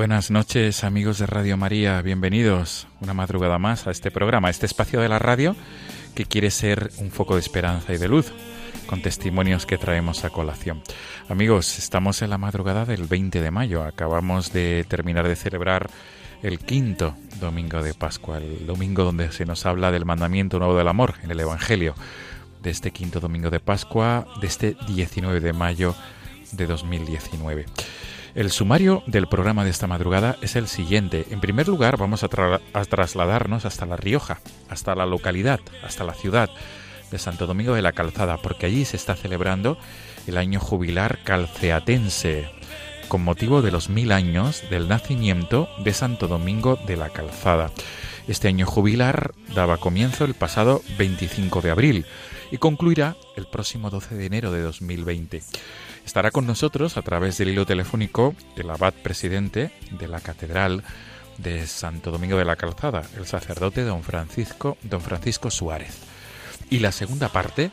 Buenas noches amigos de Radio María, bienvenidos una madrugada más a este programa, a este espacio de la radio que quiere ser un foco de esperanza y de luz, con testimonios que traemos a colación. Amigos, estamos en la madrugada del 20 de mayo, acabamos de terminar de celebrar el quinto domingo de Pascua, el domingo donde se nos habla del mandamiento nuevo del amor en el Evangelio, de este quinto domingo de Pascua, de este 19 de mayo de 2019. El sumario del programa de esta madrugada es el siguiente. En primer lugar, vamos a, tra a, trasladarnos hasta La Rioja, hasta la localidad, hasta la ciudad de Santo Domingo de la Calzada, porque allí se está celebrando el año jubilar calceatense, con motivo de los mil años del nacimiento de Santo Domingo de la Calzada. Este año jubilar daba comienzo el pasado 25 de abril y concluirá el próximo 12 de enero de 2020. Estará con nosotros a través del hilo telefónico el abad presidente de la Catedral de Santo Domingo de la Calzada, el sacerdote don Francisco, don Francisco Suárez. Y la segunda parte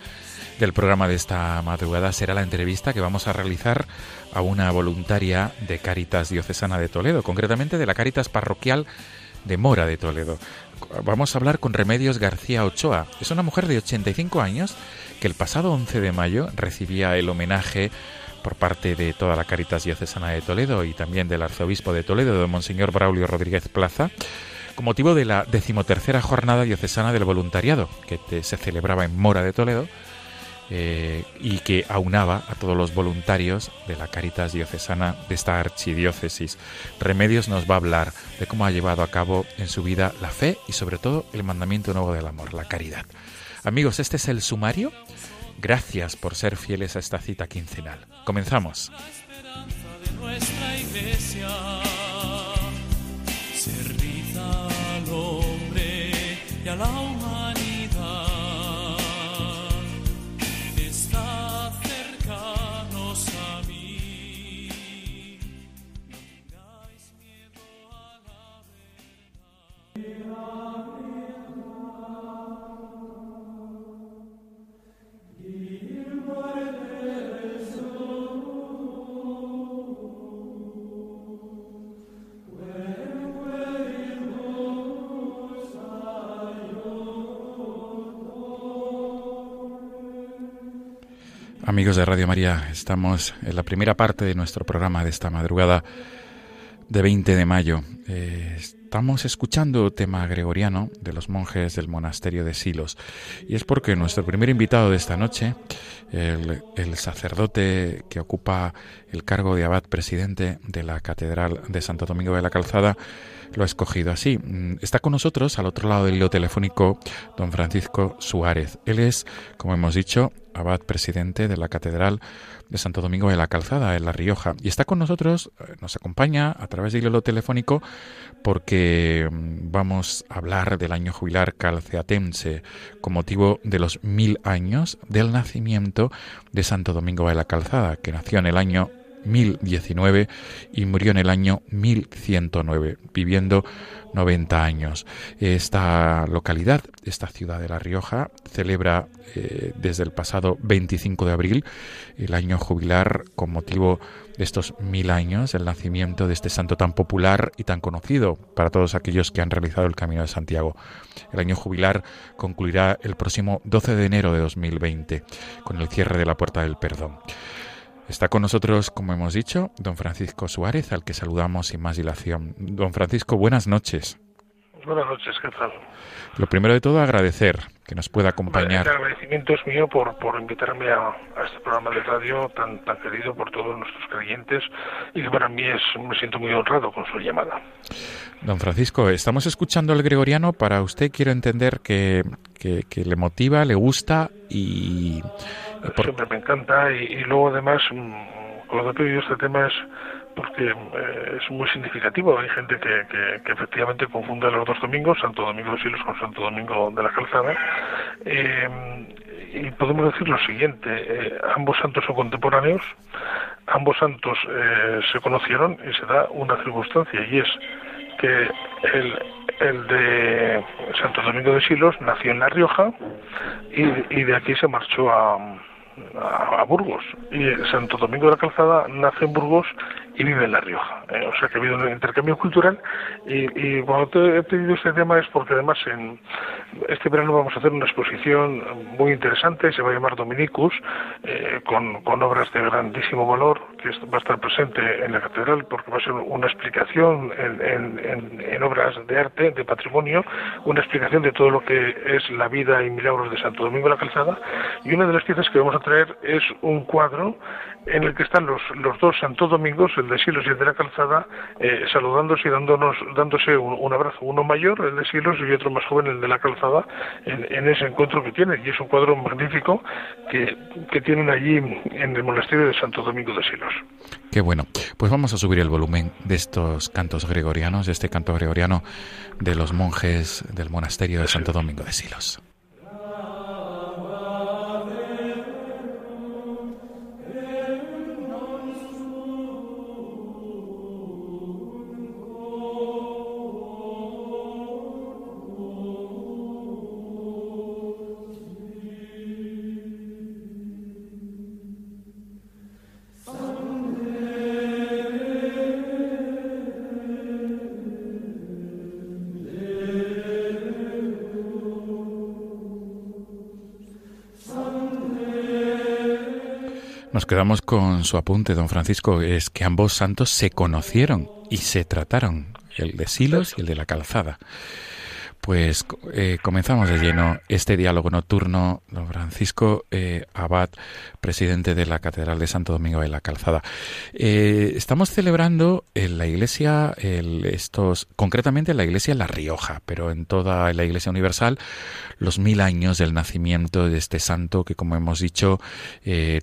del programa de esta madrugada será la entrevista que vamos a realizar a una voluntaria de Cáritas Diocesana de Toledo, concretamente de la Cáritas Parroquial de Mora de Toledo. Vamos a hablar con Remedios García Ochoa. Es una mujer de 85 años que el pasado 11 de mayo recibía el homenaje por parte de toda la Caritas Diocesana de Toledo y también del Arzobispo de Toledo, de Monseñor Braulio Rodríguez Plaza, con motivo de la decimotercera jornada diocesana del voluntariado, que se celebraba en Mora de Toledo, eh, y que aunaba a todos los voluntarios de la Caritas Diocesana de esta archidiócesis. Remedios nos va a hablar de cómo ha llevado a cabo en su vida la fe y sobre todo el mandamiento nuevo del amor, la caridad. Amigos, este es el sumario. Gracias por ser fieles a esta cita quincenal. Comenzamos. al hombre y a la humanidad. Está cercanos a mí. Amigos de Radio María, estamos en la primera parte de nuestro programa de esta madrugada de 20 de mayo. Eh, estamos escuchando tema gregoriano de los monjes del monasterio de Silos. Y es porque nuestro primer invitado de esta noche, el, el sacerdote que ocupa el cargo de abad presidente de la Catedral de Santo Domingo de la Calzada, lo ha escogido así. Está con nosotros al otro lado del hilo telefónico don Francisco Suárez. Él es, como hemos dicho, abad presidente de la Catedral de Santo Domingo de la Calzada, en La Rioja. Y está con nosotros, nos acompaña a través del hilo telefónico porque vamos a hablar del año jubilar calceatense con motivo de los mil años del nacimiento de Santo Domingo de la Calzada, que nació en el año 1019 y murió en el año 1109, viviendo 90 años. Esta localidad, esta ciudad de La Rioja, celebra eh, desde el pasado 25 de abril el año jubilar con motivo de estos mil años del nacimiento de este santo tan popular y tan conocido para todos aquellos que han realizado el Camino de Santiago. El año jubilar concluirá el próximo 12 de enero de 2020 con el cierre de la Puerta del Perdón. Está con nosotros, como hemos dicho, don Francisco Suárez, al que saludamos sin más dilación. Don Francisco, buenas noches. Buenas noches, ¿qué tal? Lo primero de todo, agradecer que nos pueda acompañar. El agradecimiento es mío por, por invitarme a, a, este programa de radio tan, tan querido por todos nuestros creyentes y que para mí es, me siento muy honrado con su llamada. Don Francisco, estamos escuchando al gregoriano. Para usted quiero entender que, que, que le motiva, le gusta y... Por... Siempre me encanta y, y luego además mm, con lo que he pedido este tema es porque eh, es muy significativo. Hay gente que, que, que, efectivamente confunde los dos domingos, Santo Domingo de Silos con Santo Domingo de la Calzada. Eh, y podemos decir lo siguiente, eh, ambos santos son contemporáneos, ambos santos eh, se conocieron y se da una circunstancia y es que el, el de Santo Domingo de Silos nació en La Rioja y, y de aquí se marchó a, a, Burgos. Y Santo Domingo de la Calzada nace en Burgos y vive en La Rioja. Eh, o sea que ha habido un intercambio cultural. Y, cuando te he pedido este tema es porque además en este verano vamos a hacer una exposición muy interesante, se va a llamar Dominicus, eh, con, obras de grandísimo valor, que va a estar presente en la catedral, porque va a ser una explicación en, en obras de arte, de patrimonio, una explicación de todo lo que es la vida y milagros de Santo Domingo de la Calzada. Y una de las piezas que vamos a traer es un cuadro en el que están los, los dos Santo Domingos, el de Silos y el de la Calzada, eh, saludándose y dándonos, dándose un, un, abrazo, uno mayor, el de Silos, y otro más joven, el de la Calzada, en, en ese encuentro que tienen. Y es un cuadro magnífico que, que, tienen allí en el monasterio de Santo Domingo de Silos. Qué bueno. Pues vamos a subir el volumen de estos cantos gregorianos, de este canto gregoriano de los monjes del monasterio de Santo Domingo de Silos. Nos quedamos con su apunte, don Francisco, es que ambos santos se conocieron y se trataron, el de Silos y el de la Calzada. Pues eh, comenzamos de lleno este diálogo nocturno, don Francisco eh, Abad, presidente de la Catedral de Santo Domingo de la Calzada. Eh, estamos celebrando en la iglesia, estos, concretamente en la iglesia La Rioja, pero en toda la iglesia universal, los mil años del nacimiento de este santo que, como hemos dicho,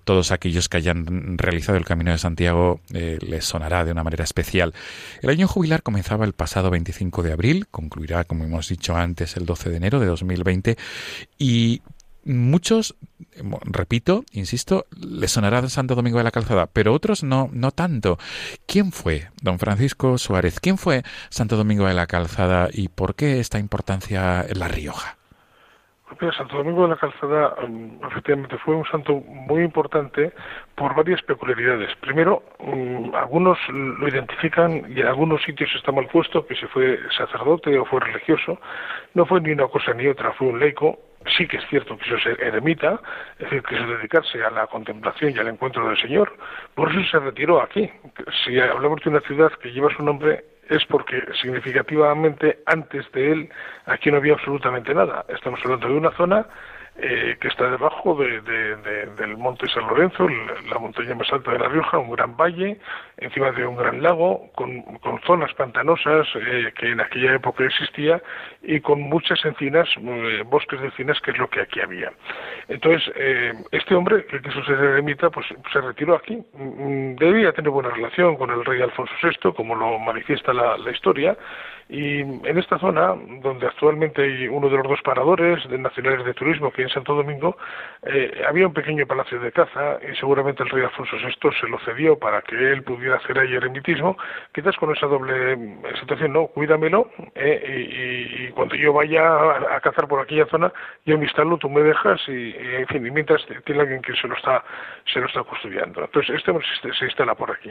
todos aquellos que hayan realizado el Camino de Santiago les sonará de una manera especial. El año jubilar comenzaba el pasado 25 de abril, concluirá, como hemos dicho antes, el 12 de enero de 2020 y muchos, repito, insisto, les sonará Santo Domingo de la Calzada, pero otros no, no tanto. ¿Quién fue don Francisco Suárez? ¿Quién fue Santo Domingo de la Calzada y por qué esta importancia en La Rioja? Santo Domingo de la Calzada um, efectivamente fue un santo muy importante por varias peculiaridades. Primero, um, algunos lo identifican y en algunos sitios está mal puesto que si fue sacerdote o fue religioso. No fue ni una cosa ni otra, fue un laico. Sí que es cierto que quiso ser eremita, es decir, quiso dedicarse a la contemplación y al encuentro del Señor. Por eso se retiró aquí. Si hablamos de una ciudad que lleva su nombre, es porque significativamente antes de él aquí no había absolutamente nada. Estamos hablando de una zona eh, que está debajo de, de, de, del monte San Lorenzo, la montaña más alta de La Rioja, un gran valle, encima de un gran lago, con, con zonas pantanosas eh, que en aquella época existía y con muchas encinas, eh, bosques de encinas, que es lo que aquí había. Entonces, eh, este hombre, que quiso ser eremita, pues se retiró aquí. Mm, debía tener buena relación con el rey Alfonso VI, como lo manifiesta la, la historia, y en esta zona, donde actualmente hay uno de los dos paradores de nacionales de turismo, que en Santo Domingo, eh, había un pequeño palacio de caza y seguramente el rey Alfonso VI se lo cedió para que él pudiera hacer ahí eremitismo, quizás con esa doble situación, no, cuídamelo eh, y, cuando yo vaya a, cazar por aquella zona, yo me instalo, tú me dejas y, en fin, y mientras tiene alguien que se lo está, se lo está custodiando. Entonces, este se, se instala por aquí.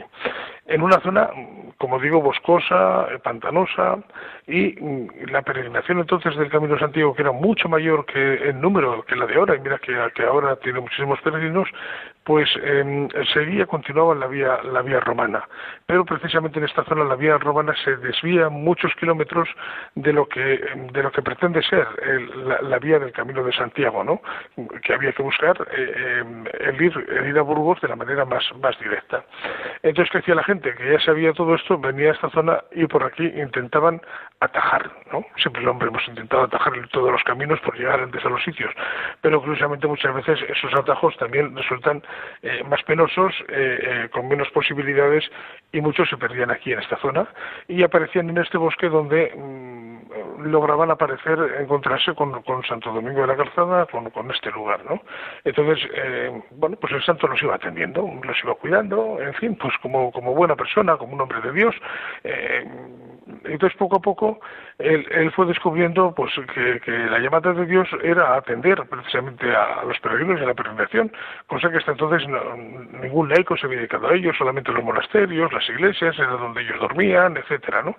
En una zona, como digo, boscosa, pantanosa, y mm, la peregrinación entonces del Camino Santiago, que era mucho mayor que en número que la de ahora, y mira que, ahora tiene muchísimos peregrinos, pues eh, seguía, continuaba la vía, la vía romana. Pero precisamente en esta zona la vía romana se desvía muchos kilómetros de lo que, de lo que pretende ser el, la, la, vía del Camino de Santiago, ¿no? que había que buscar eh, el, ir, el ir a Burgos de la manera más, más directa. Entonces, ¿qué hacía la gente? Que ya sabía todo esto, venía a esta zona y por aquí intentaban atajar, ¿no? Siempre hombre hemos intentado atajar todos los caminos por llegar antes a los sitios, pero curiosamente muchas veces esos atajos también resultan eh, más penosos, eh, eh, con menos posibilidades y muchos se perdían aquí en esta zona y aparecían en este bosque donde mmm, lograban aparecer, encontrarse con, con, Santo Domingo de la Calzada, con, con este lugar, ¿no? Entonces, bueno, pues el santo los iba atendiendo, los iba cuidando, en fin, pues como, como buena persona, como un hombre de Dios, entonces poco a poco él, fue descubriendo pues que, la llamada de Dios era atender precisamente a, a los peregrinos y a la peregrinación, cosa que hasta entonces ningún laico se había dedicado a ello, solamente los monasterios, las iglesias, era donde ellos dormían, etcétera, ¿no?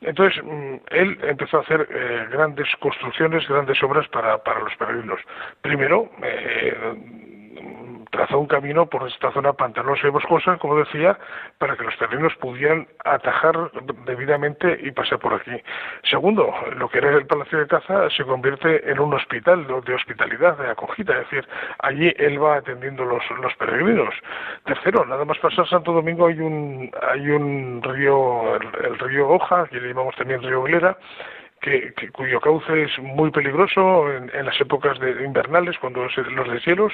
Entonces mm, él empezó a hacer eh, grandes construcciones, grandes obras para, para los peregrinos. Primero, eh, trazó un camino por esta zona pantanosa y boscosa, como decía, para que los peregrinos pudieran atajar debidamente y pasar por aquí. Segundo, lo que era el Palacio de Caza se convierte en un hospital de hospitalidad, de acogida, es decir, allí él va atendiendo los, los peregrinos. Tercero, nada más pasar Santo Domingo hay un, hay un río, el, el río Hoja, que le llamamos también río Glera, que, cuyo cauce es muy peligroso en, en las épocas de, invernales, cuando los deshielos,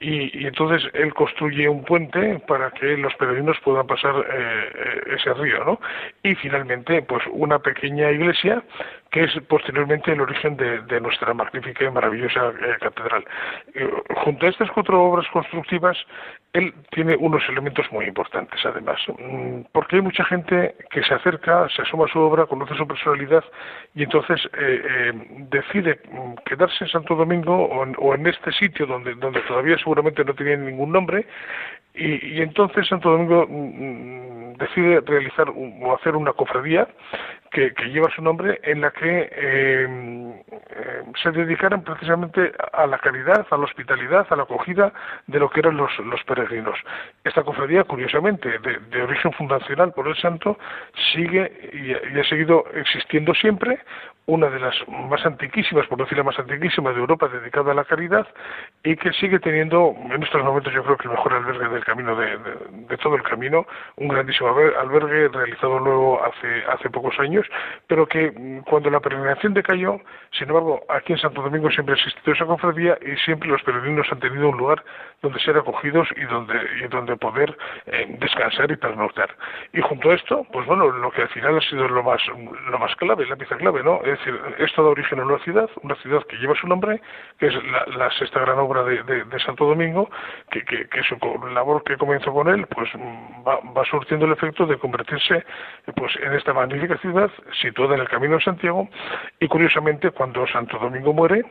y, y, entonces él construye un puente para que los peregrinos puedan pasar eh, ese río, ¿no? Y finalmente, pues una pequeña iglesia que es posteriormente el origen de, de nuestra magnífica y maravillosa eh, catedral. Eh, junto a estas cuatro obras constructivas, él tiene unos elementos muy importantes, además, mm, porque hay mucha gente que se acerca, se asoma a su obra, conoce su personalidad y entonces eh, eh, decide mm, quedarse en Santo Domingo o en, o en, este sitio donde, donde todavía seguramente no tenía ningún nombre y, y entonces Santo Domingo mm, decide realizar o hacer una cofradía que, lleva su nombre, en la que eh, se dedicaran precisamente a la caridad, a la hospitalidad, a la acogida de lo que eran los, peregrinos. Esta cofradía, curiosamente, de, de, origen fundacional por el santo, sigue y, ha seguido existiendo siempre, una de las más antiquísimas, por decir la más antiquísima de Europa, dedicada a la caridad, y que sigue teniendo, en estos momentos yo creo que el mejor albergue del camino, de, todo el camino, un grandísimo albergue realizado luego hace, hace pocos años, pero que mm, cuando la peregrinación decayó, sin embargo, aquí en Santo Domingo siempre ha existido esa cofradía y siempre los peregrinos han tenido un lugar donde ser acogidos y donde, y donde poder eh, descansar y pernoctar. Y junto a esto, pues bueno, lo que al final ha sido lo más, lo más clave, la pieza clave, ¿no? Es esto da origen a una ciudad, una ciudad que lleva su nombre, que es la, sexta gran obra de Santo Domingo, que, que, que, su labor que comenzó con él, pues va, va surtiendo el efecto de convertirse pues en esta magnífica ciudad situada en el Camino de Santiago y curiosamente cuando Santo Domingo muere,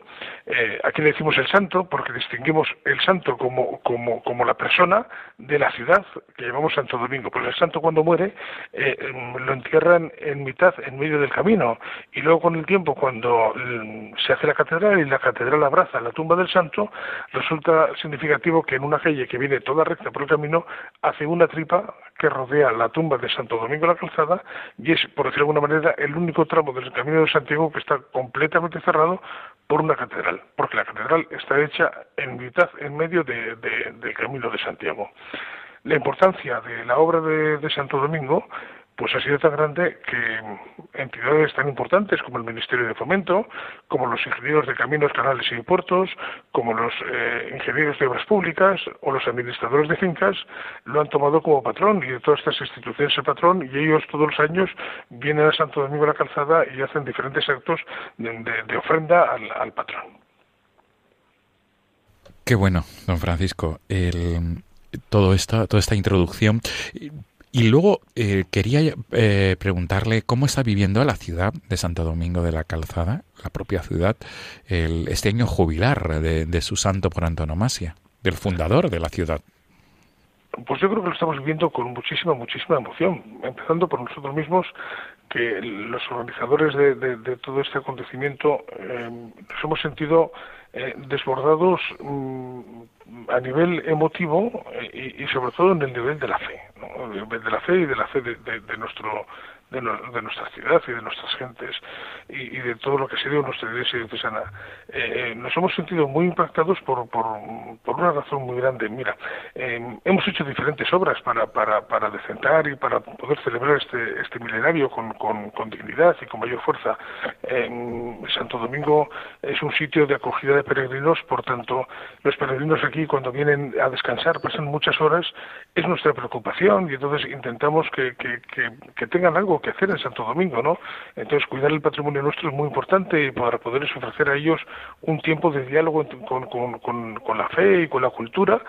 eh, aquí le decimos el santo porque distinguimos el santo como, como, como la persona de la ciudad que llamamos Santo Domingo, pues el santo cuando muere eh, lo entierran en mitad, en medio del camino y luego con el tiempo cuando mm, se hace la catedral y la catedral abraza la tumba del santo, resulta significativo que en una calle que viene toda recta por el camino hace una tripa que rodea la tumba de Santo Domingo la Calzada y es, por decirlo de alguna manera, el único tramo del Camino de Santiago que está completamente cerrado por una catedral, porque la catedral está hecha en mitad, en medio de, del Camino de Santiago. La importancia de la obra de, de Santo Domingo pues ha sido tan grande que entidades tan importantes como el Ministerio de Fomento, como los ingenieros de caminos, canales y puertos, como los eh, ingenieros de obras públicas o los administradores de fincas, lo han tomado como patrón y de todas estas instituciones el patrón y ellos todos los años vienen a Santo Domingo de la Calzada y hacen diferentes actos de, ofrenda al, al patrón. Qué bueno, don Francisco. El, todo esta, toda esta introducción. Y luego eh, quería eh, preguntarle cómo está viviendo la ciudad de Santo Domingo de la Calzada, la propia ciudad, el, este año jubilar de, de su santo por antonomasia, del fundador de la ciudad. Pues yo creo que lo estamos viviendo con muchísima, muchísima emoción, empezando por nosotros mismos, que los organizadores de, todo este acontecimiento eh, nos hemos sentido eh, desbordados mm, a nivel emotivo eh, y, y, sobre todo en el nivel de la fe, ¿no? de la fe y de la fe de nuestro de, no, de, nuestra ciudad y de nuestras gentes y, de todo lo que ha sido nuestra iglesia diocesana. Eh, nos hemos sentido muy impactados por, por, por una razón muy grande. Mira, eh, hemos hecho diferentes obras para, para, para decentar y para poder celebrar este, este milenario con, con, con dignidad y con mayor fuerza. Eh, Santo Domingo es un sitio de acogida de peregrinos, por tanto, los peregrinos aquí cuando vienen a descansar pasan muchas horas, es nuestra preocupación y entonces intentamos que, que, que tengan algo que hacer en Santo Domingo, ¿no? Entonces, cuidar el patrimonio nuestro es muy importante para poderles ofrecer a ellos un tiempo de diálogo con, con, la fe y con la cultura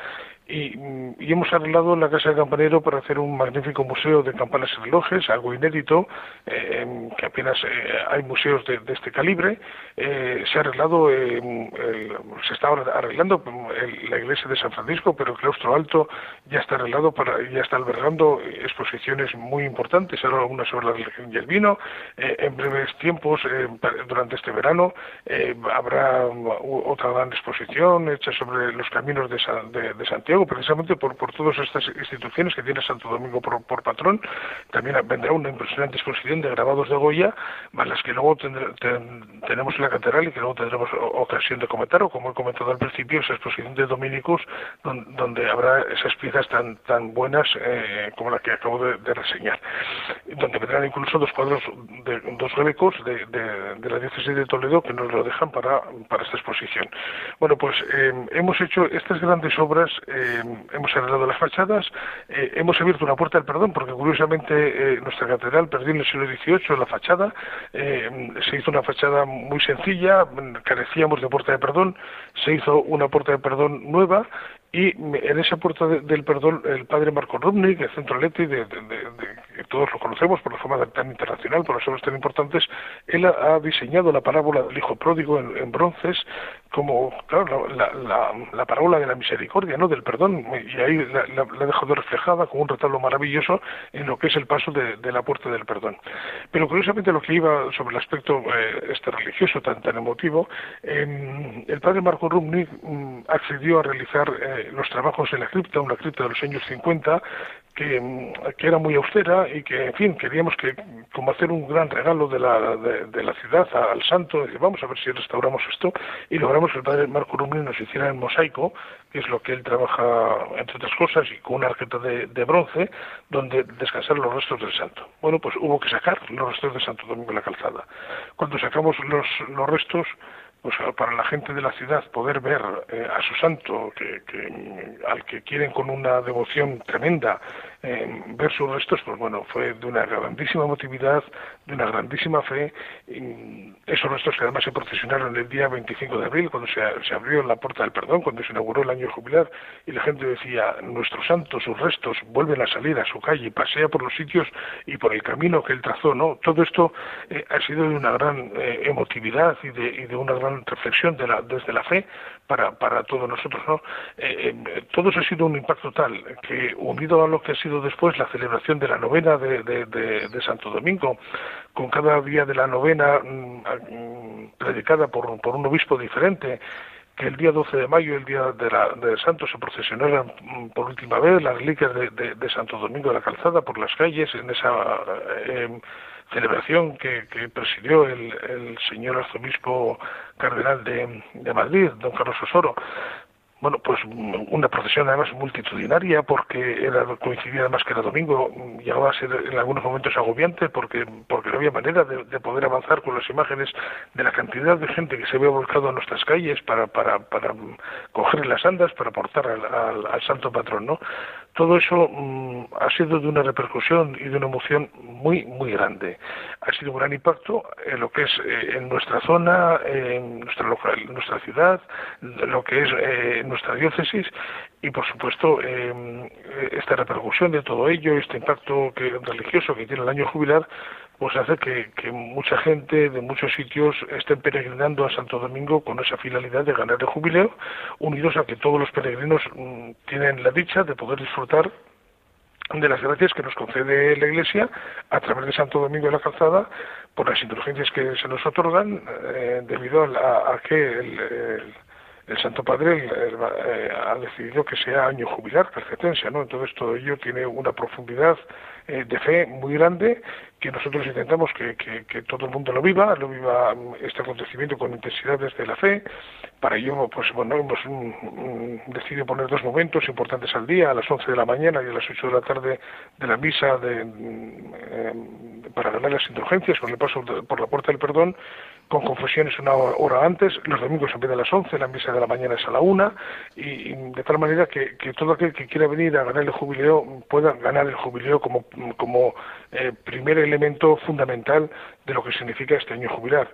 y, y, hemos arreglado la Casa del Campanero para hacer un magnífico museo de campanas y relojes, algo inédito, eh, que apenas eh, hay museos de, de este calibre. Eh, se ha arreglado, el, se está arreglando el, la iglesia de San Francisco, pero el claustro alto ya está arreglado, para, ya está albergando exposiciones muy importantes, ahora una sobre la religión y el vino. en breves tiempos, durante este verano, habrá otra gran exposición hecha sobre los caminos de, San, de Santiago precisamente por, por todas estas instituciones que tiene Santo Domingo por, por patrón. También vendrá una impresionante exposición de grabados de Goya, más las que luego tendré, ten, tenemos en la catedral y que luego tendremos ocasión de comentar, o como he comentado al principio, esa exposición de Dominicus, donde, habrá esas piezas tan, tan buenas eh, como la que acabo de, reseñar. Donde vendrán incluso dos cuadros, de, dos de, de, de, la diócesis de Toledo que nos lo dejan para, para esta exposición. Bueno, pues eh, hemos hecho estas grandes obras. Eh, eh, hemos arreglado las fachadas, eh, hemos abierto una puerta del perdón, porque curiosamente eh, nuestra catedral perdió en el siglo XVIII la fachada, se hizo una fachada muy sencilla, carecíamos de puerta de perdón, se hizo una puerta de perdón nueva y en esa puerta de, del perdón el padre Marco Rubnik, el centro Leti, de, de, todos lo conocemos por la fama tan internacional, por las obras tan importantes, él ha, ha diseñado la parábola del hijo pródigo en, en bronces como, claro, la, la, la, parábola de la misericordia, ¿no? del perdón, y ahí la, la, dejado reflejada con un retablo maravilloso en lo que es el paso de, la puerta del perdón. Pero curiosamente lo que iba sobre el aspecto eh, este religioso tan, tan emotivo, eh, el padre Marco Rubnik mm, accedió a realizar eh, los trabajos en la cripta, una cripta de los años 50, que, era muy austera y que, en fin, queríamos que, como hacer un gran regalo de la, de, la ciudad al santo, decir, vamos a ver si restauramos esto, y logramos que el padre Marco Rubin nos hiciera el mosaico, que es lo que él trabaja, entre otras cosas, y con una arqueta de, de bronce, donde descansaron los restos del santo. Bueno, pues hubo que sacar los restos de Santo Domingo de la Calzada. Cuando sacamos los, los restos, pues para la gente de la ciudad poder ver eh, a su santo, que, que, al que quieren con una devoción tremenda, eh, ver sus restos, pues bueno, fue de una grandísima emotividad, de una grandísima fe. Esos restos que además se procesionaron el día 25 de abril, cuando se, abrió la puerta del perdón, cuando se inauguró el año jubilar, y la gente decía, nuestro santo, sus restos vuelven a salir a su calle, pasea por los sitios y por el camino que él trazó, ¿no? Todo esto eh, ha sido de una gran eh, emotividad y de, y de una gran reflexión de la, desde la fe para, para todos nosotros. ¿no? Eh, todo eso ha sido un impacto tal que, unido a lo que ha sido después la celebración de la novena de, Santo Domingo, con cada día de la novena mmm, predicada por, un obispo diferente, que el día 12 de mayo, el día de, la, de Santo, se procesionaran por última vez las reliquias de, Santo Domingo de la Calzada por las calles en esa eh, celebración que, presidió el, señor arzobispo cardenal de, de, Madrid, don Carlos Osoro. Bueno, pues una procesión además multitudinaria porque era coincidía además que era domingo, llegaba a ser en algunos momentos agobiante porque porque no había manera de, poder avanzar con las imágenes de la cantidad de gente que se había volcado a nuestras calles para para para coger las andas para aportar al, al santo patrón, ¿no? Todo eso mm, ha sido de una repercusión y de una emoción muy, muy grande. Ha sido un gran impacto en lo que es eh, en nuestra zona, en nuestra, ciudad, lo que es eh, nuestra diócesis y, por supuesto, eh, esta repercusión de todo ello, este impacto que, religioso que tiene el año jubilar, pues hace que, mucha gente de muchos sitios estén peregrinando a Santo Domingo con esa finalidad de ganar el jubileo, unidos a que todos los peregrinos mm, tienen la dicha de poder disfrutar de las gracias que nos concede la Iglesia a través de Santo Domingo de la Calzada por las indulgencias que se nos otorgan eh, debido a, que el, Santo Padre eh, ha decidido que sea año jubilar calcetense, ¿no? Entonces todo ello tiene una profundidad eh, de fe muy grande que nosotros intentamos que, que, todo el mundo lo viva, lo viva mm, este acontecimiento con intensidad desde la fe. Para ello, pues bueno, hemos mm, mm, decidido poner dos momentos importantes al día, a las 11 de la mañana y a las 8 de la tarde de la misa de, eh, para ganar las indulgencias con el paso por la puerta del perdón con confesiones una hora antes, los domingos empieza a las 11, la misa de la mañana es a la una, y, de tal manera que, todo aquel que quiera venir a ganar el jubileo pueda ganar el jubileo como, como eh, elemento fundamental de lo que significa este año jubilar.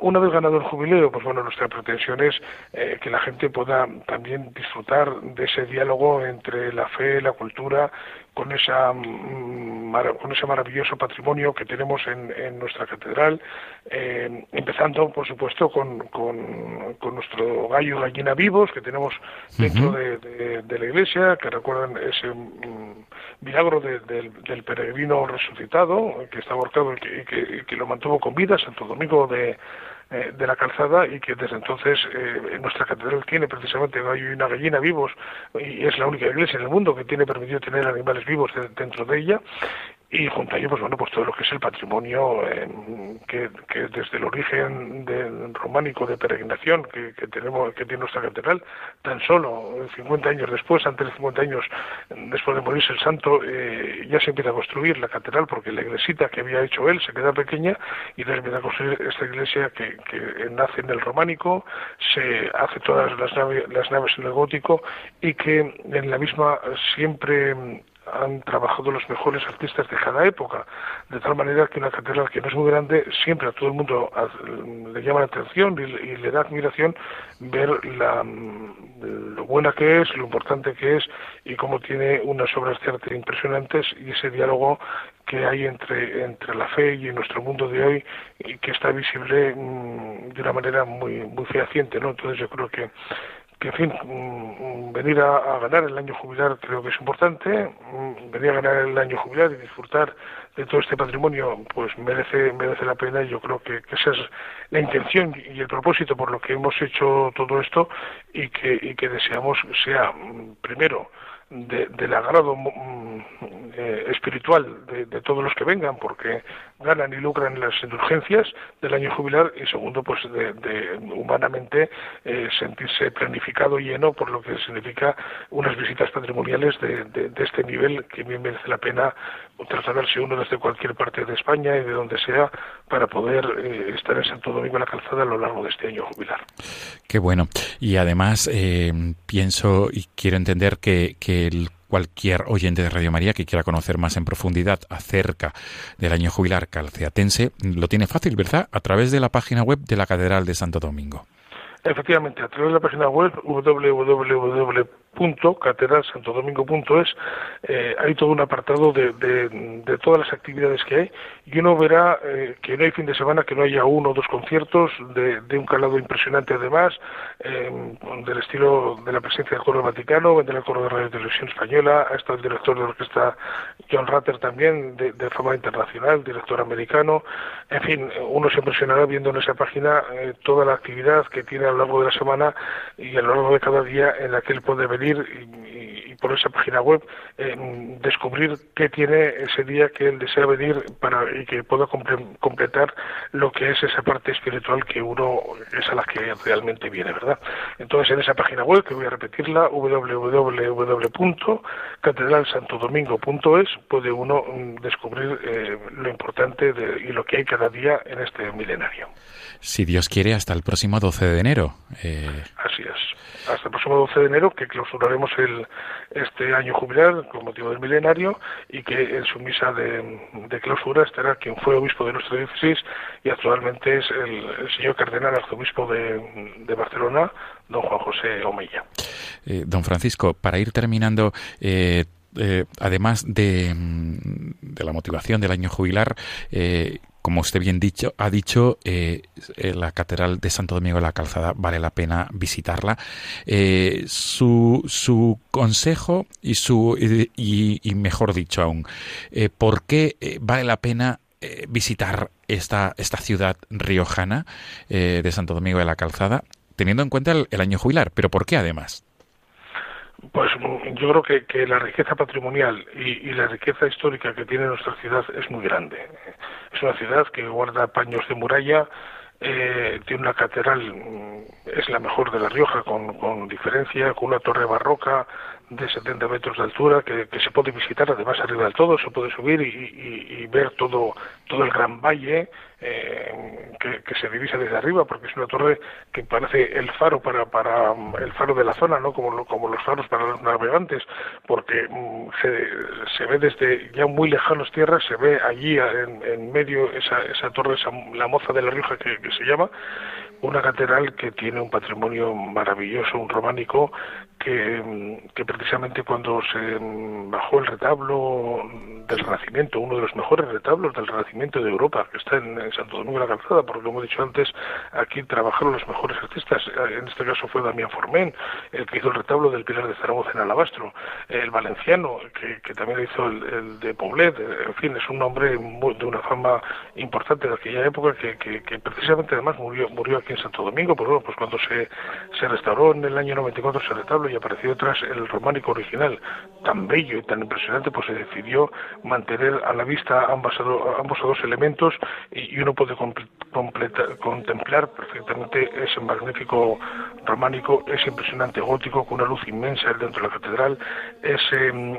Una vez ganado el jubileo, pues bueno, nuestra pretensión es eh, que la gente pueda también disfrutar de ese diálogo entre la fe, la cultura, con, esa, mm, con ese maravilloso patrimonio que tenemos en, nuestra catedral, eh, empezando, por supuesto, con, con, nuestro gallo gallina vivos que tenemos dentro de, la iglesia, que recuerdan ese mm, milagro del peregrino resucitado, que está ahorcado y que, que, lo mantuvo con vida, Santo Domingo de, eh, de la calzada y que desde entonces eh, nuestra catedral tiene precisamente gallo y una gallina vivos y es la única iglesia en el mundo que tiene permitido tener animales vivos dentro de ella y junto a ello pues bueno pues todo lo que es el patrimonio eh, que, desde el origen románico de peregrinación que, tenemos que tiene nuestra catedral tan solo 50 años después antes de 50 años después de morirse el santo eh, ya se empieza a construir la catedral porque la iglesita que había hecho él se queda pequeña y entonces empieza a construir esta iglesia que, nace en el románico se hace todas las naves, las naves en el gótico y que en la misma siempre han trabajado los mejores artistas de cada época, de tal manera que una catedral que no es muy grande, siempre a todo el mundo le llama la atención y, le da admiración ver la, lo buena que es, lo importante que es y cómo tiene unas obras de arte impresionantes y ese diálogo que hay entre, entre la fe y nuestro mundo de hoy y que está visible mm, de una manera muy, muy fehaciente, ¿no? Entonces yo creo que que en fin, mm, venir a, ganar el año jubilar creo que es importante, mm, venir a ganar el año jubilar y disfrutar de todo este patrimonio pues merece merece la pena y yo creo que, esa es la intención y el propósito por lo que hemos hecho todo esto y que, y que deseamos sea mm, primero del agrado eh, espiritual de, todos los que vengan, porque ganan y lucran las indulgencias del año jubilar, y segundo, pues de, humanamente eh, sentirse planificado y lleno por lo que significa unas visitas patrimoniales de, este nivel que bien merece la pena trasladarse uno desde cualquier parte de España y de donde sea para poder eh, estar en Santo Domingo en la calzada a lo largo de este año jubilar. Qué bueno. Y además pienso y quiero entender que cualquier oyente de Radio María que quiera conocer más en profundidad acerca del año jubilar calceatense, lo tiene fácil, ¿verdad? A través de la página web de la Catedral de Santo Domingo. Efectivamente, a través de la página web www catedralsantodomingo.es, eh, hay todo un apartado de, todas las actividades que hay y uno verá eh, que no hay fin de semana que no haya uno o dos conciertos de, un calado impresionante además, eh, del estilo de la presencia del coro Vaticano, vendrá el coro de Radio Televisión Española, ha el director de orquesta John Ratter también, de, de fama internacional, director americano, en fin, uno se impresionará viendo en esa página eh, toda la actividad que tiene a lo largo de la semana y a lo largo de cada día en la que él puede venir y, por esa página web descubrir qué tiene ese día que él desea venir para y que pueda completar lo que es esa parte espiritual que uno es a la que realmente viene, ¿verdad? Entonces en esa página web, que voy a repetirla, www.catedralsantodomingo.es, puede uno mm, descubrir eh, lo importante de, y lo que hay cada día en este milenario. Si Dios quiere, hasta el próximo 12 de enero. Eh... Así es hasta el próximo 12 de enero, que clausuraremos el, este año jubilar con motivo del milenario y que en su misa de, clausura estará quien fue obispo de nuestra diócesis y actualmente es el, señor cardenal arzobispo de, Barcelona, don Juan José Omeya. Eh, don Francisco, para ir terminando, eh, eh, además de, de, la motivación del año jubilar, como usted bien ha dicho, eh, eh, la Catedral de Santo Domingo de la Calzada vale la pena visitarla. Eh, su, su, consejo y su y, mejor dicho aún, ¿por qué vale la pena visitar esta, esta ciudad riojana de Santo Domingo de la Calzada, teniendo en cuenta el año jubilar? ¿Pero por qué además? Pues yo creo que, la riqueza patrimonial y, la riqueza histórica que tiene nuestra ciudad es muy grande. Es una ciudad que guarda paños de muralla, eh, tiene una catedral, mm, es la mejor de La Rioja con, con diferencia, con una torre barroca de 70 metros de altura que, se puede visitar además arriba del todo, se puede subir y, ver todo, todo el gran valle eh, que, se divisa desde arriba porque es una torre que parece el faro para, para el faro de la zona, ¿no? como, como los faros para los navegantes, porque mm, se, se, ve desde ya muy lejanos tierras, se ve allí en, en medio esa, esa torre, esa, la moza de la Rioja que se llama, una catedral que tiene un patrimonio maravilloso, un románico, que, que, precisamente cuando se bajó el retablo del Renacimiento, uno de los mejores retablos del Renacimiento de Europa, que está en, Santo Domingo de la Calzada, porque como he dicho antes, aquí trabajaron los mejores artistas, en este caso fue Damián Formén, el que hizo el retablo del Pilar de Zaragoza en Alabastro, el valenciano, que, también hizo el, de Poblet, en fin, es un hombre de una fama importante de aquella época, que, que, precisamente además murió, murió aquí en Santo Domingo, pues, bueno, pues cuando se, se restauró en el año 94 ese retablo y apareció detrás el románico original, tan bello y tan impresionante, pues se decidió mantener a la vista ambas, ambos dos elementos y, uno puede contemplar perfectamente ese magnífico románico, ese impresionante gótico con una luz inmensa dentro de la catedral, ese, mm,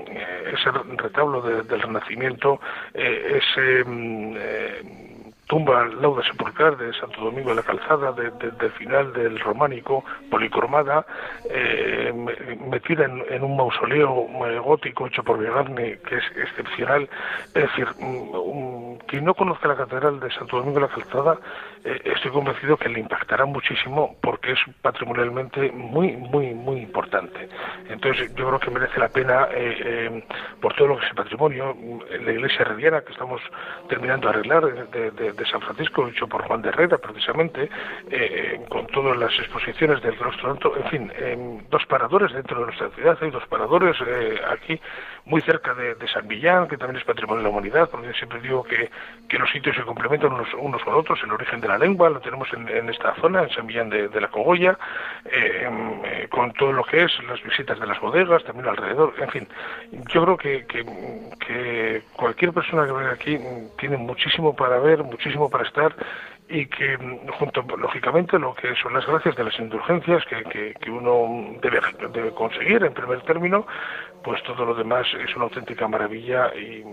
ese retablo del Renacimiento, eh, ese mm, eh, tumba lauda sepulcral de Santo Domingo de la Calzada, de, del final del románico, policromada, eh, metida en, un mausoleo eh, gótico hecho por Vigarni, que es excepcional. Es decir, mm, quien no conozca la Catedral de Santo Domingo de la Calzada, eh, estoy convencido que le impactará muchísimo porque es patrimonialmente muy, muy, muy importante. Entonces, yo creo que merece la pena, por todo lo que es el patrimonio, la iglesia herediana que estamos terminando de arreglar, de San Francisco, hecho por Juan de Herrera, precisamente, eh, con todas las exposiciones del claustro en fin, dos paradores dentro de nuestra ciudad, hay dos paradores eh, aquí, muy cerca de, San Millán, que también es patrimonio de la humanidad, porque siempre digo que, que los sitios se complementan unos, unos con otros, el origen de la lengua lo tenemos en, esta zona, en San Millán de, la Cogolla, eh, con todo lo que es las visitas de las bodegas, también alrededor, en fin, yo creo que, que, que cualquier persona que venga aquí tiene muchísimo para ver, muchísimo para estar y que junto lógicamente lo que son las gracias de las indulgencias que, que, uno debe, debe conseguir en primer término pues todo lo demás es una auténtica maravilla y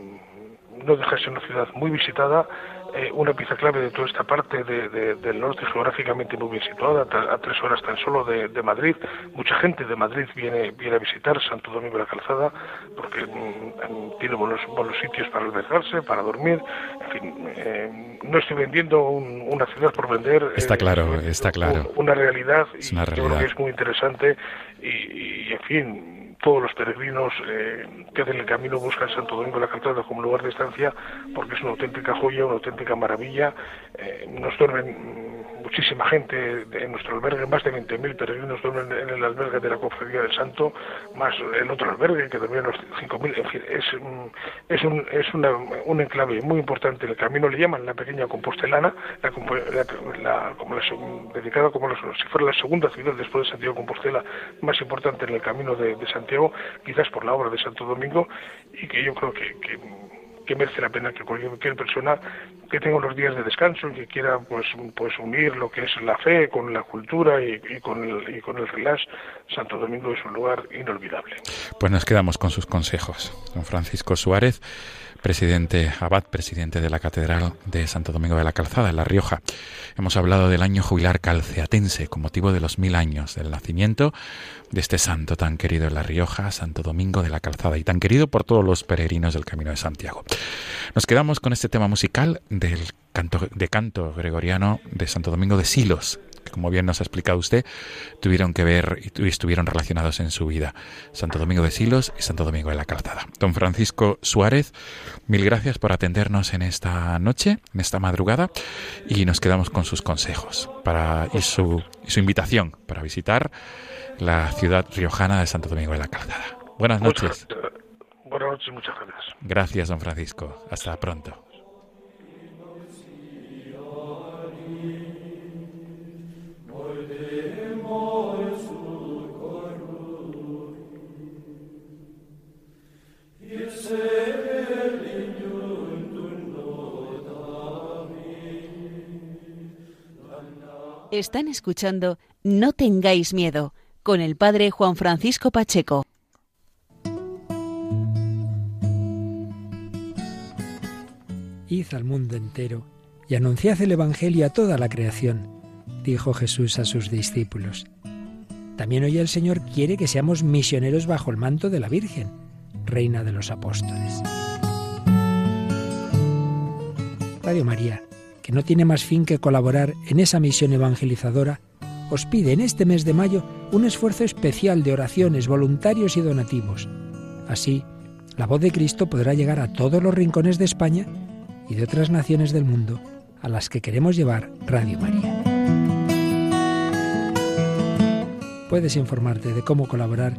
no deja de una ciudad muy visitada eh, una pieza clave de toda esta parte del norte, geográficamente muy bien situada, a, tres horas tan solo de, Madrid. Mucha gente de Madrid viene, viene a visitar Santo Domingo de la Calzada porque mm, tiene buenos, buenos sitios para albergarse, para dormir. En fin, eh, no estoy vendiendo una ciudad por vender. Está claro, está claro. Una realidad, y yo creo que es muy interesante y, y en fin todos los peregrinos eh, que hacen el camino buscan Santo Domingo de la Calzada como lugar de estancia porque es una auténtica joya, una auténtica maravilla. Eh, nos duermen muchísima gente en nuestro albergue, más de 20.000 peregrinos duermen en el albergue de la Cofradía del Santo, más el otro albergue que duermen los 5.000, en fin, es, es, un, es un enclave muy importante el camino, le llaman la pequeña compostelana, la, la, como la, dedicada como si fuera la segunda ciudad después de Santiago de Compostela más importante en el camino de, de Santiago, quizás por la obra de Santo Domingo, y que yo creo que, merece la pena que cualquier persona que tenga unos días de descanso y que quiera pues pues unir lo que es la fe con la cultura y, con el y con el relax Santo Domingo es un lugar inolvidable. Pues nos quedamos con sus consejos. Don Francisco Suárez presidente abad, presidente de la Catedral de Santo Domingo de la Calzada, en La Rioja. Hemos hablado del año jubilar calceatense con motivo de los mil años del nacimiento de este santo tan querido en La Rioja, Santo Domingo de la Calzada, y tan querido por todos los peregrinos del Camino de Santiago. Nos quedamos con este tema musical del canto, de canto gregoriano de Santo Domingo de Silos, como bien nos ha explicado usted, tuvieron que ver y estuvieron relacionados en su vida. Santo Domingo de Silos y Santo Domingo de la Calzada. Don Francisco Suárez, mil gracias por atendernos en esta noche, en esta madrugada, y nos quedamos con sus consejos para, y, su, y su invitación para visitar la ciudad riojana de Santo Domingo de la Calzada. Buenas noches. Buenas noches, muchas gracias. Gracias, don Francisco. Hasta pronto. Están escuchando No tengáis miedo con el padre Juan Francisco Pacheco. Id al mundo entero y anunciad el Evangelio a toda la creación, dijo Jesús a sus discípulos. También hoy el Señor quiere que seamos misioneros bajo el manto de la Virgen, Reina de los Apóstoles. Radio María que no tiene más fin que colaborar en esa misión evangelizadora, os pide en este mes de mayo un esfuerzo especial de oraciones, voluntarios y donativos. Así, la voz de Cristo podrá llegar a todos los rincones de España y de otras naciones del mundo a las que queremos llevar Radio María. Puedes informarte de cómo colaborar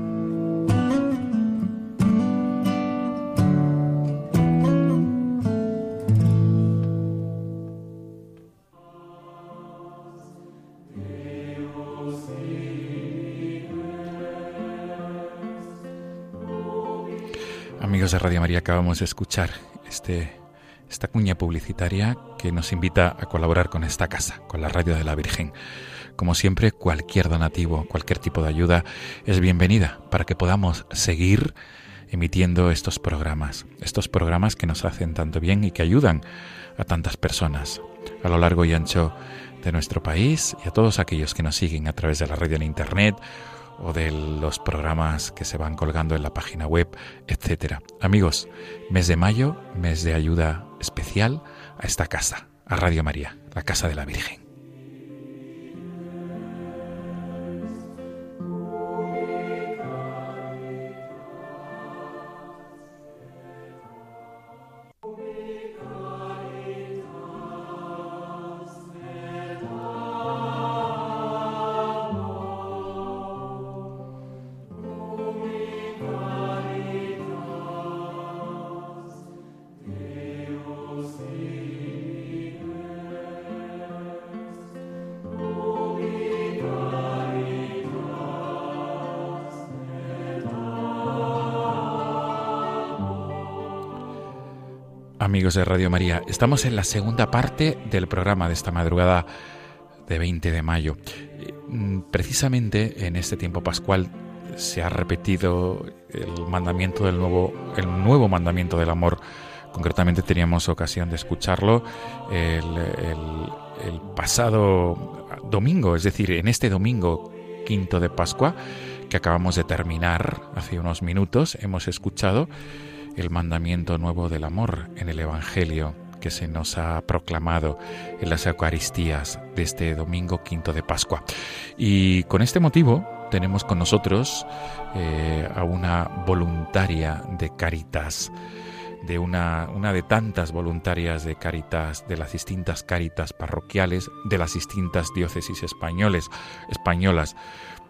De Radio María, acabamos de escuchar este, esta cuña publicitaria que nos invita a colaborar con esta casa, con la Radio de la Virgen. Como siempre, cualquier donativo, cualquier tipo de ayuda es bienvenida para que podamos seguir emitiendo estos programas, estos programas que nos hacen tanto bien y que ayudan a tantas personas a lo largo y ancho de nuestro país y a todos aquellos que nos siguen a través de la radio en internet o de los programas que se van colgando en la página web, etcétera. Amigos, mes de mayo, mes de ayuda especial a esta casa, a Radio María, la casa de la Virgen. Amigos de Radio María, estamos en la segunda parte del programa de esta madrugada de 20 de mayo. Mm, precisamente en este tiempo pascual se ha repetido el mandamiento del nuevo, el nuevo mandamiento del amor. Concretamente teníamos ocasión de escucharlo el, el pasado domingo, es decir, en este domingo quinto de Pascua que acabamos de terminar hace unos minutos, hemos escuchado el mandamiento nuevo del amor en el Evangelio que se nos ha proclamado en las Eucaristías de este domingo quinto de Pascua. Y con este motivo tenemos con nosotros eh, a una voluntaria de Caritas, de una, una de tantas voluntarias de Caritas, de las distintas Caritas parroquiales, de las distintas diócesis españoles, españolas.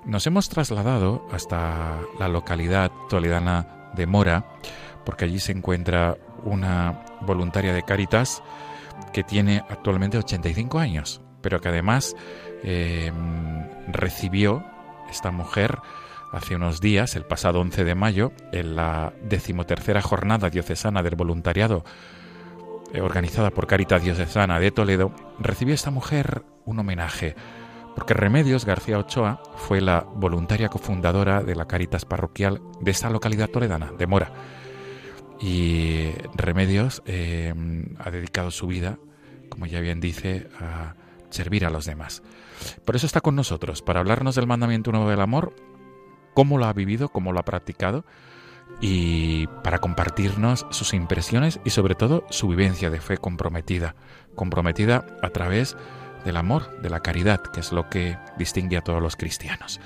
Nos hemos trasladado hasta la localidad toledana de Mora, porque allí se encuentra una voluntaria de Caritas que tiene actualmente 85 años, pero que además eh, recibió esta mujer hace unos días, el pasado 11 de mayo, en la decimotercera jornada diocesana del voluntariado eh, organizada por Caritas Diocesana de Toledo, recibió esta mujer un homenaje, porque Remedios García Ochoa fue la voluntaria cofundadora de la Caritas parroquial de esta localidad toledana, de Mora. Y Remedios eh, ha dedicado su vida, como ya bien dice, a servir a los demás. Por eso está con nosotros, para hablarnos del mandamiento nuevo del amor, cómo lo ha vivido, cómo lo ha practicado y para compartirnos sus impresiones y sobre todo su vivencia de fe comprometida, comprometida a través del amor, de la caridad, que es lo que distingue a todos los cristianos.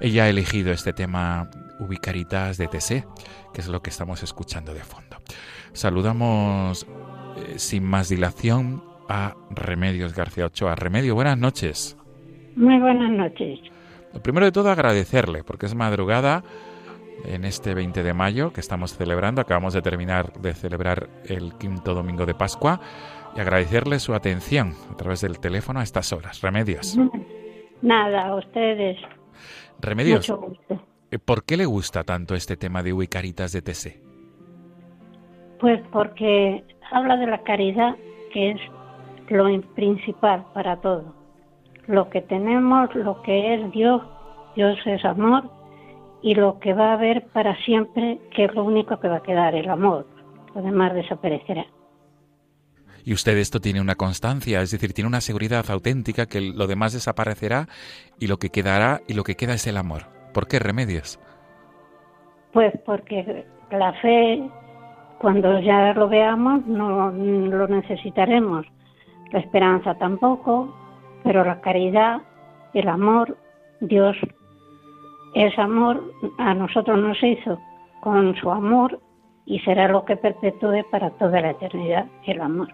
Ella ha elegido este tema Ubicaritas de TC, que es lo que estamos escuchando de fondo. Saludamos eh, sin más dilación a Remedios García Ochoa. Remedio, buenas noches. Muy buenas noches. Lo primero de todo agradecerle, porque es madrugada en este 20 de mayo que estamos celebrando. Acabamos de terminar de celebrar el quinto domingo de Pascua y agradecerle su atención a través del teléfono a estas horas. Remedios. Nada, a ustedes. Remedios, Mucho gusto. Eh, ¿por qué le gusta tanto este tema de Uicaritas de TC? Pues porque habla de la caridad, que es lo in- principal para todo. Lo que tenemos, lo que es Dios, Dios es amor, y lo que va a haber para siempre, que es lo único que va a quedar, el amor. Lo demás desaparecerá. Y usted esto tiene una constancia, es decir, tiene una seguridad auténtica que lo demás desaparecerá y lo que quedará y lo que queda es el amor. ¿Por qué remedios? Pues porque la fe, cuando ya lo veamos, no lo necesitaremos. La esperanza tampoco, pero la caridad, el amor, Dios es amor, a nosotros nos hizo con su amor y será lo que perpetúe para toda la eternidad el amor.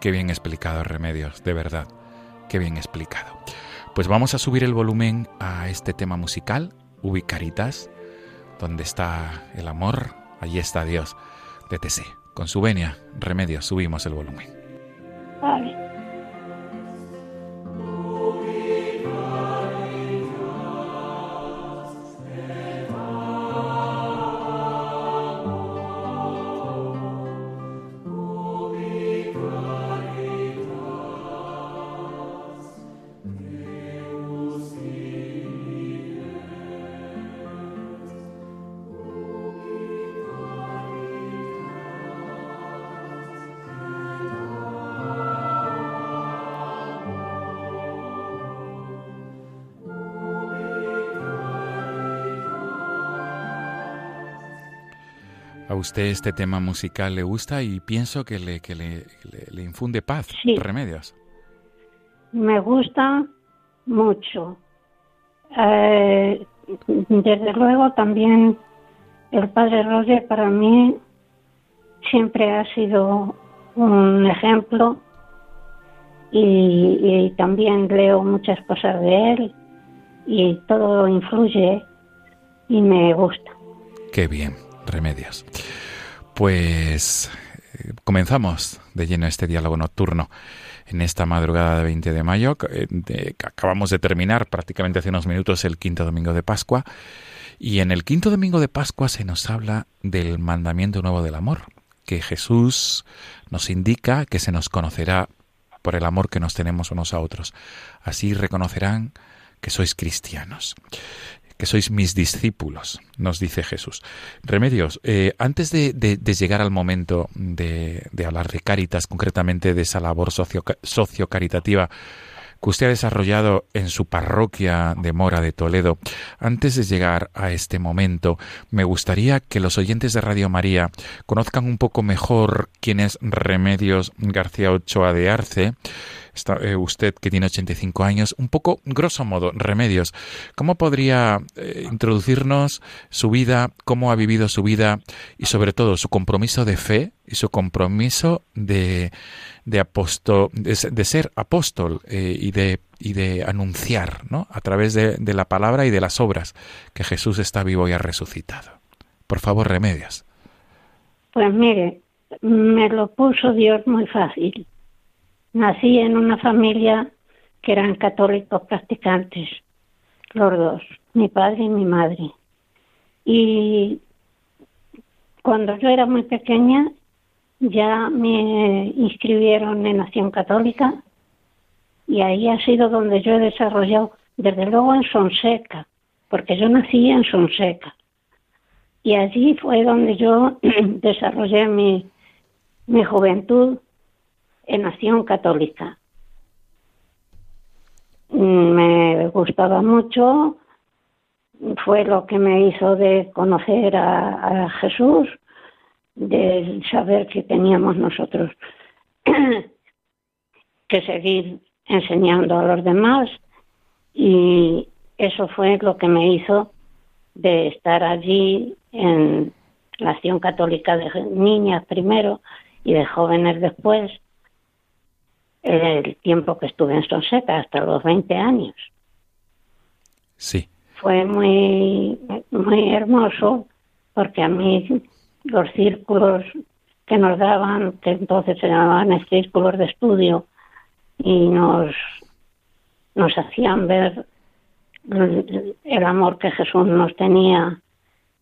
Qué bien explicado, Remedios, de verdad. Qué bien explicado. Pues vamos a subir el volumen a este tema musical, Ubicaritas, donde está el amor, allí está Dios, de TC. Con su venia, Remedios, subimos el volumen. A usted este tema musical le gusta y pienso que le, que le, le- le infunde paz, Sí. Remedios. Me gusta mucho. Eh, desde luego también el padre Roger para mí siempre ha sido un ejemplo y, y también leo muchas cosas de él y todo influye y me gusta. Qué bien, Remedios. Pues eh, comenzamos de lleno este diálogo nocturno en esta madrugada de 20 de mayo. eh, acabamos de terminar prácticamente hace unos minutos el quinto domingo de Pascua. Y en el quinto domingo de Pascua se nos habla del mandamiento nuevo del amor, que Jesús nos indica que se nos conocerá por el amor que nos tenemos unos a otros. Así reconocerán que sois cristianos que sois mis discípulos, nos dice Jesús. Remedios, eh, antes de, de- llegar al momento de, de hablar de Cáritas, concretamente de esa labor socio, sociocaritativa que usted ha desarrollado en su parroquia de Mora de Toledo. Antes de llegar a este momento, me gustaría que los oyentes de Radio María conozcan un poco mejor quién es Remedios García Ochoa de Arce. Eh, usted que tiene 85 años, un poco grosso modo, Remedios, ¿cómo podría eh, introducirnos su vida, cómo ha vivido su vida y sobre todo su compromiso de fe y su compromiso de, de, apóstol, de, de ser apóstol eh, y, de, y de anunciar ¿no? a través de, de la palabra y de las obras que Jesús está vivo y ha resucitado? Por favor, Remedios. Pues mire, me lo puso Dios muy fácil. Nací en una familia que eran católicos practicantes, los dos, mi padre y mi madre. Y cuando yo era muy pequeña ya me inscribieron en Acción Católica y ahí ha sido donde yo he desarrollado, desde luego en Sonseca, porque yo nací en Sonseca. Y allí fue donde yo desarrollé mi, mi juventud en Acción Católica. Me gustaba mucho, fue lo que me hizo de conocer a, a Jesús, de saber que teníamos nosotros que seguir enseñando a los demás y eso fue lo que me hizo de estar allí en la acción católica de niñas primero y de jóvenes después el tiempo que estuve en Sonseca, hasta los 20 años. Sí. Fue muy, muy hermoso porque a mí los círculos que nos daban, que entonces se llamaban círculos de estudio, y nos, nos hacían ver el amor que Jesús nos tenía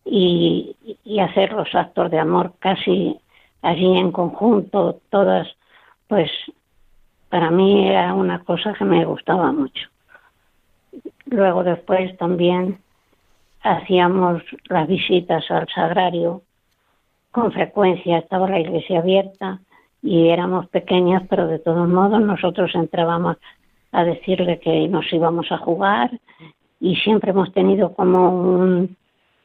y, y hacer los actos de amor casi allí en conjunto, todas, pues para mí era una cosa que me gustaba mucho. Luego después también hacíamos las visitas al sagrario con frecuencia, estaba la iglesia abierta y éramos pequeñas, pero de todos modos nosotros entrábamos a decirle que nos íbamos a jugar y siempre hemos tenido como un,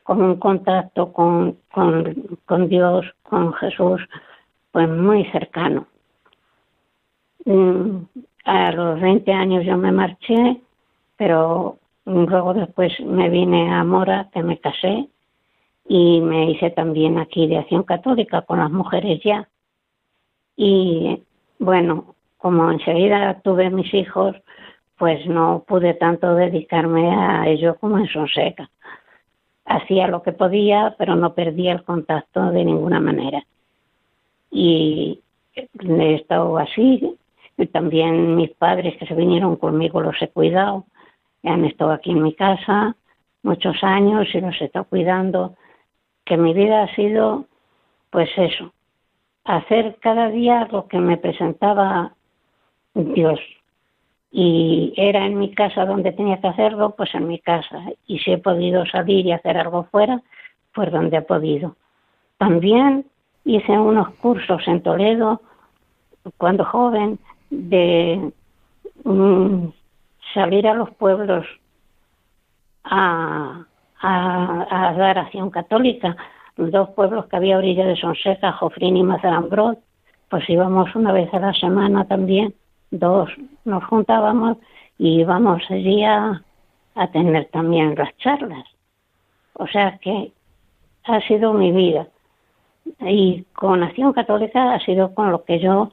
como un contacto con, con, con Dios, con Jesús, pues muy cercano. Mm, a los 20 años yo me marché, pero luego después me vine a Mora, que me casé, y me hice también aquí de acción católica con las mujeres ya. Y bueno, como enseguida tuve mis hijos, pues no pude tanto dedicarme a ello como en Sonseca. Hacía lo que podía, pero no perdía el contacto de ninguna manera. Y he estado así también mis padres que se vinieron conmigo los he cuidado, han estado aquí en mi casa muchos años y los he estado cuidando, que mi vida ha sido pues eso, hacer cada día lo que me presentaba Dios. Y era en mi casa donde tenía que hacerlo, pues en mi casa. Y si he podido salir y hacer algo fuera, pues donde he podido. También hice unos cursos en Toledo cuando joven de um, salir a los pueblos a, a, dar acción católica. Dos pueblos que había a orilla de Sonseca, Jofrín y Mazarambrot, pues íbamos una vez a la semana también, dos nos juntábamos y íbamos allí a, a tener también las charlas. O sea que ha sido mi vida. Y con Acción Católica ha sido con lo que yo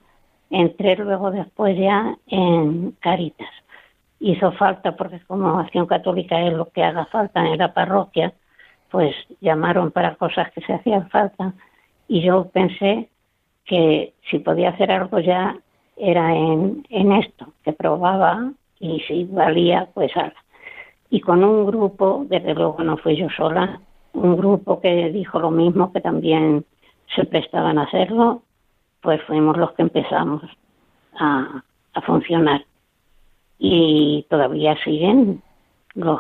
entré luego después ya en Caritas. Hizo falta, porque como acción católica es lo que haga falta en la parroquia, pues llamaron para cosas que se hacían falta y yo pensé que si podía hacer algo ya era en, en esto, que probaba y si valía, pues haga. Y con un grupo, desde luego no fui yo sola, un grupo que dijo lo mismo, que también se prestaban a hacerlo, pues fuimos los que empezamos a, a funcionar. Y todavía siguen. Los,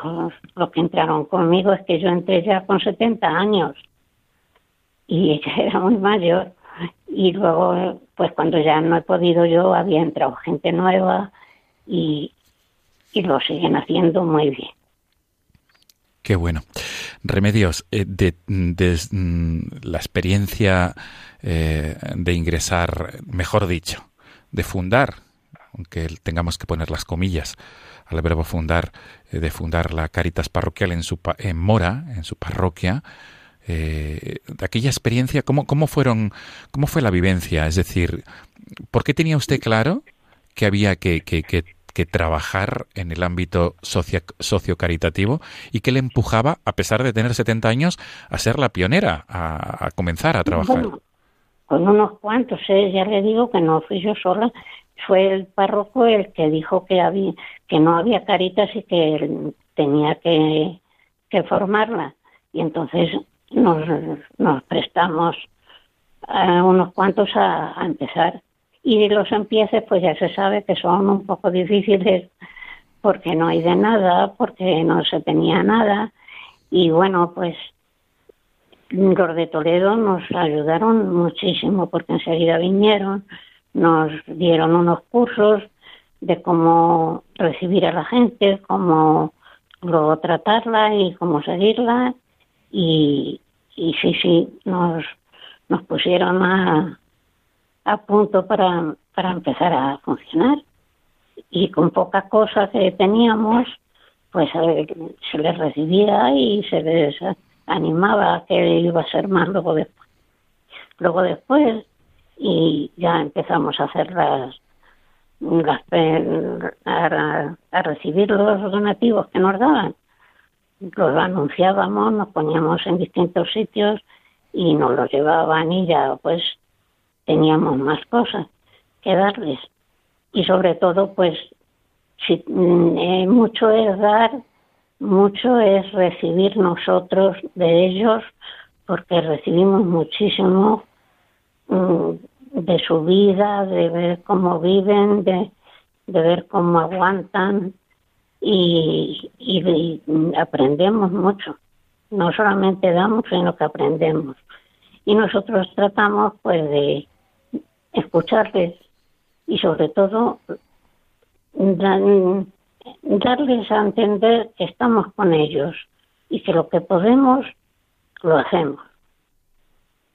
los que entraron conmigo es que yo entré ya con 70 años y ella era muy mayor. Y luego, pues cuando ya no he podido yo, había entrado gente nueva y, y lo siguen haciendo muy bien. Qué bueno. Remedios, eh, de, de, mm, la experiencia eh, de ingresar, mejor dicho, de fundar, aunque tengamos que poner las comillas al verbo fundar, eh, de fundar la Caritas Parroquial en, su, en Mora, en su parroquia, eh, de aquella experiencia, ¿cómo, cómo, fueron, ¿cómo fue la vivencia? Es decir, ¿por qué tenía usted claro que había que, que, que trabajar en el ámbito socio, sociocaritativo y que le empujaba, a pesar de tener 70 años, a ser la pionera, a, comenzar a trabajar? Con unos cuantos, ¿eh? ya le digo que no fui yo sola, fue el párroco el que dijo que había que no había caritas y que tenía que, que formarla y entonces nos, nos prestamos a unos cuantos a empezar y los empieces pues ya se sabe que son un poco difíciles porque no hay de nada porque no se tenía nada. Y bueno pues los de Toledo nos ayudaron muchísimo porque enseguida vinieron, nos dieron unos cursos de cómo recibir a la gente, cómo luego tratarla y cómo seguirla. Y, y sí, sí, nos, nos pusieron a, a punto para, para empezar a funcionar y con poca cosa que teníamos pues eh, se les recibía y se les animaba a que iba a ser más luego después. Luego después, y ya empezamos a hacer las, las a, a recibir los donativos que nos daban. Los anunciábamos, nos poníamos en distintos sitios y nos los llevaban y ya pues teníamos más cosas que darles. Y sobre todo pues si, eh, mucho es dar mucho es recibir nosotros de ellos porque recibimos muchísimo mm, de su vida, de ver cómo viven, de, ver cómo aguantan y, y, aprendemos mucho. No solamente damos, sino que aprendemos. Y nosotros tratamos pues de escucharles y sobre todo dan, darles a entender que estamos con ellos y que lo que podemos lo hacemos.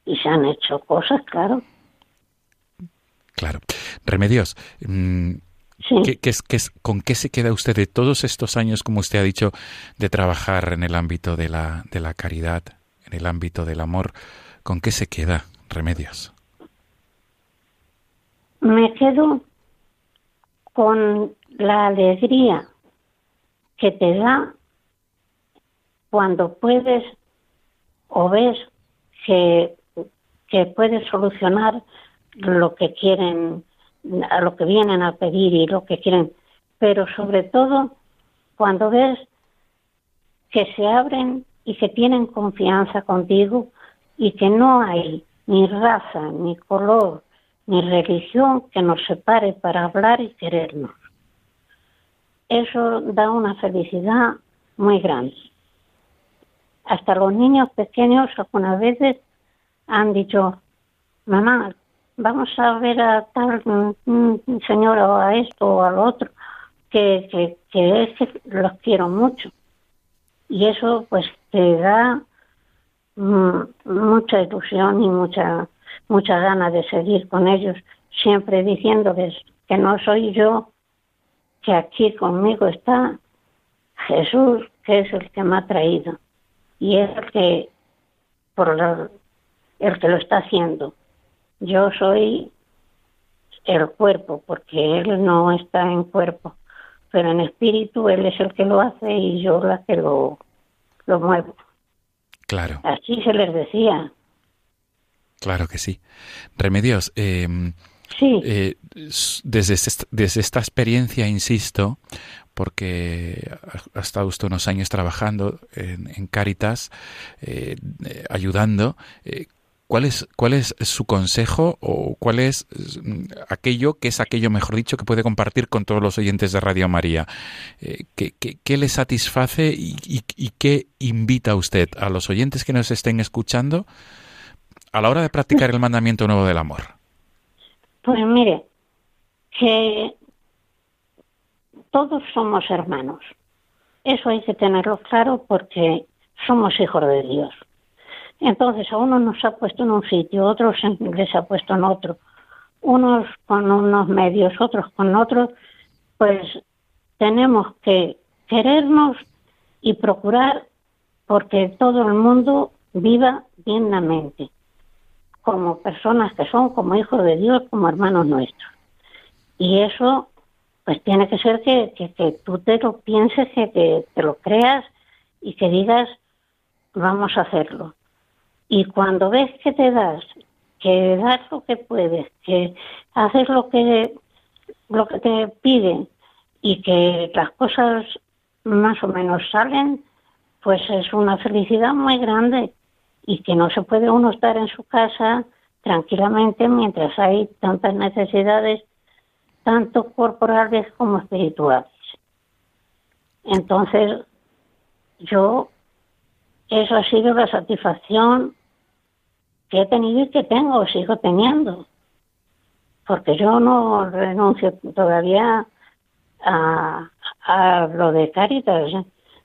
Y se han hecho cosas, claro. Claro. Remedios, mmm, sí. ¿qué, qué es, qué es, ¿con qué se queda usted de todos estos años, como usted ha dicho, de trabajar en el ámbito de la, de la caridad, en el ámbito del amor? ¿Con qué se queda, Remedios? Me quedo con la alegría que te da cuando puedes o ves que, que puedes solucionar lo que quieren, lo que vienen a pedir y lo que quieren, pero sobre todo cuando ves que se abren y que tienen confianza contigo y que no hay ni raza, ni color, ni religión que nos separe para hablar y querernos. Eso da una felicidad muy grande. Hasta los niños pequeños algunas veces han dicho, mamá, vamos a ver a tal señora o a esto o al otro, que, que, que es que los quiero mucho. Y eso pues te da mm, mucha ilusión y mucha mucha ganas de seguir con ellos, siempre diciéndoles que no soy yo, que aquí conmigo está Jesús, que es el que me ha traído y es el que por la, el que lo está haciendo. Yo soy el cuerpo, porque él no está en cuerpo, pero en espíritu él es el que lo hace y yo la que lo, lo muevo. Claro. Así se les decía. Claro que sí. Remedios, eh, sí. Eh, desde, este, desde esta experiencia, insisto, porque ha estado usted unos años trabajando en, en Cáritas, eh, ayudando. ¿Cuál es, ¿Cuál es su consejo o cuál es aquello que es aquello, mejor dicho, que puede compartir con todos los oyentes de Radio María? Eh, ¿qué, qué, qué, le satisface y, y, y qué invita usted a los oyentes que nos estén escuchando a la hora de practicar el mandamiento nuevo del amor? Pues mire, que todos somos hermanos. Eso hay que tenerlo claro porque somos hijos de Dios. Entonces, a uno nos ha puesto en un sitio, otros les ha puesto en otro, unos con unos medios, otros con otros, pues tenemos que querernos y procurar porque todo el mundo viva dignamente, como personas que son, como hijos de Dios, como hermanos nuestros. Y eso, pues tiene que ser que, que, tú te lo pienses, que te, te lo creas y que digas, vamos a hacerlo. Y cuando ves que te das, que das lo que puedes, que haces lo que, lo que te piden y que las cosas más o menos salen, pues es una felicidad muy grande y que no se puede uno estar en su casa tranquilamente mientras hay tantas necesidades, tanto corporales como espirituales. Entonces, yo, eso ha sido la satisfacción que he tenido y que tengo, sigo teniendo, porque yo no renuncio todavía a, a lo de Caritas.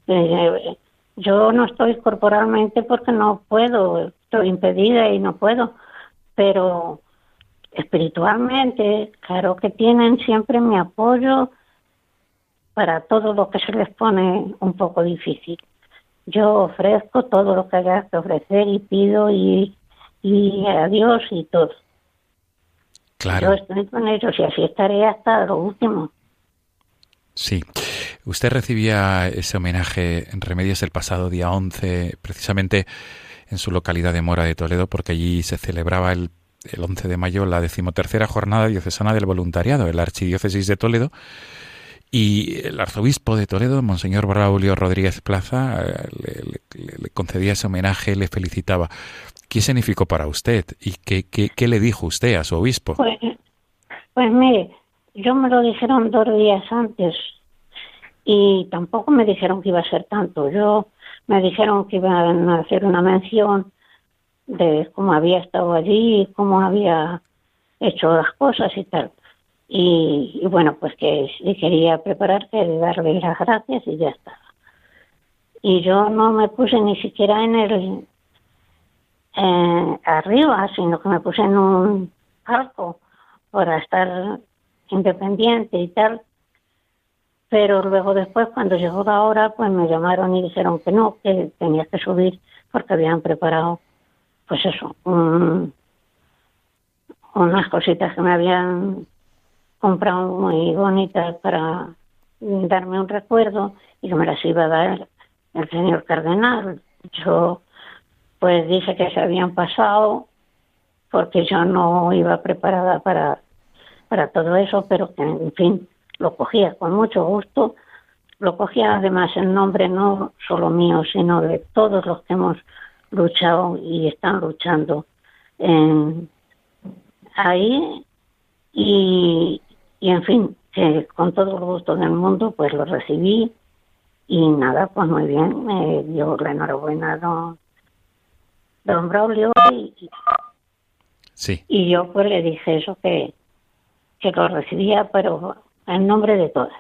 Eh, yo no estoy corporalmente porque no puedo, estoy impedida y no puedo, pero espiritualmente, claro que tienen siempre mi apoyo para todo lo que se les pone un poco difícil. Yo ofrezco todo lo que haya que ofrecer y pido y, y a Dios y todo. Claro. Yo estoy con ellos y así estaré hasta lo último. Sí. Usted recibía ese homenaje en Remedios el pasado día 11, precisamente en su localidad de Mora de Toledo, porque allí se celebraba el, el 11 de mayo la decimotercera jornada diocesana del voluntariado, el Archidiócesis de Toledo, y el arzobispo de Toledo, Monseñor Braulio Rodríguez Plaza, le, concedía ese homenaje, le felicitaba. ¿Qué significó para usted y qué, qué, qué le dijo usted a su obispo? Pues, pues mire, yo me lo dijeron dos días antes y tampoco me dijeron que iba a ser tanto. Yo me dijeron que iban a hacer una mención de cómo había estado allí, cómo había hecho las cosas y tal. Y, bueno, pues que si quería preparar, que darle las gracias y ya está. Y yo no me puse ni siquiera en el eh, arriba, sino que me puse en un palco para estar independiente y tal pero luego después cuando llegó la hora pues me llamaron y dijeron que no, que tenía que subir porque habían preparado pues eso, un, unas cositas que me habían comprado muy bonitas para darme un recuerdo y que me las iba a dar el señor cardenal. Yo pues dije que se habían pasado porque yo no iba preparada para, para todo eso, pero que en fin, lo cogía con mucho gusto, lo cogía además en nombre no solo mío, sino de todos los que hemos luchado y están luchando en, ahí. Y, y en fin, que con todo el gusto del mundo pues lo recibí. Y nada, pues muy bien, me dio la enhorabuena a don, don Braulio y, sí. y yo pues le dije eso que, que lo recibía, pero en nombre de todas.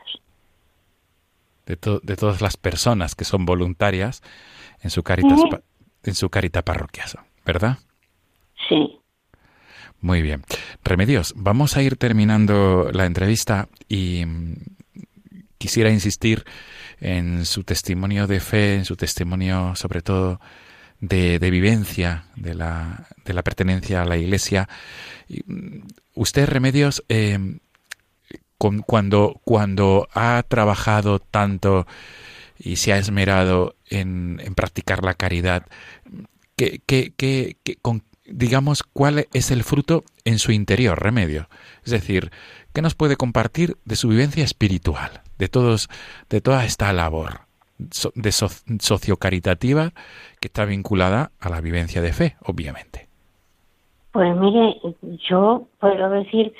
De, to de todas las personas que son voluntarias en su caritas, en su carita parroquial, ¿verdad? Sí. Muy bien. Remedios, vamos a ir terminando la entrevista y mm, quisiera insistir en su testimonio de fe, en su testimonio sobre todo de, de vivencia, de la, de la, pertenencia a la Iglesia. Usted, Remedios, eh, con, cuando, ha trabajado tanto y se ha esmerado en, en practicar la caridad, ¿qué, qué, qué, con, digamos, cuál es el fruto en su interior, remedio? Es decir, ¿qué nos puede compartir de su vivencia espiritual, de, todos, de toda esta labor de so, sociocaritativa que está vinculada a la vivencia de fe, obviamente? Pues mire, yo puedo decir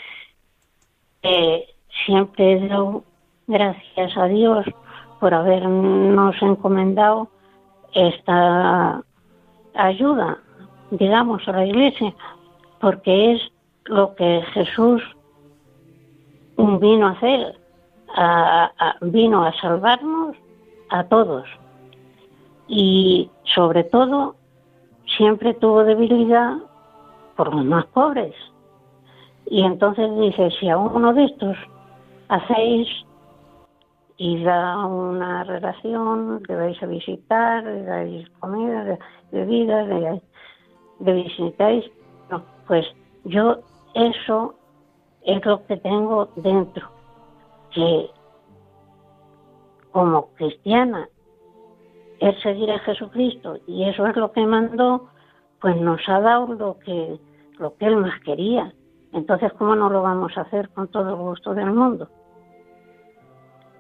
que siempre doy gracias a Dios por habernos encomendado esta ayuda, digamos, a la Iglesia, porque es lo que Jesús vino a hacer, vino a salvarnos a todos. Y sobre todo, siempre tuvo debilidad por los más pobres. Y entonces dice, si a uno de estos hacéis y da una relación, le vais a visitar, le dais comida, bebida, le, le visitáis, pues yo eso es lo que tengo dentro, que como cristiana es seguir a Jesucristo y eso es lo que mandó, pues nos ha dado lo que lo que él más quería. Entonces, ¿cómo no lo vamos a hacer con todo el gusto del mundo?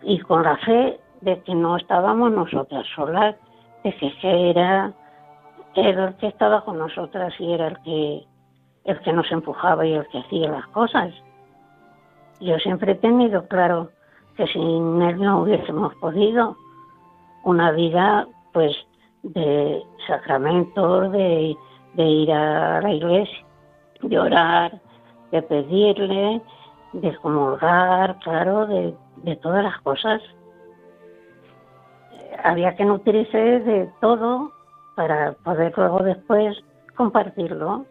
Y con la fe de que no estábamos nosotras solas, de que era el que estaba con nosotras y era el que el que nos empujaba y el que hacía las cosas. Yo siempre he tenido claro que sin él no hubiésemos podido una vida pues de sacramentos, de, de ir a la iglesia, de orar, de pedirle, de comulgar, claro, de, de todas las cosas. Eh, Había que nutrirse de todo para poder luego después compartirlo.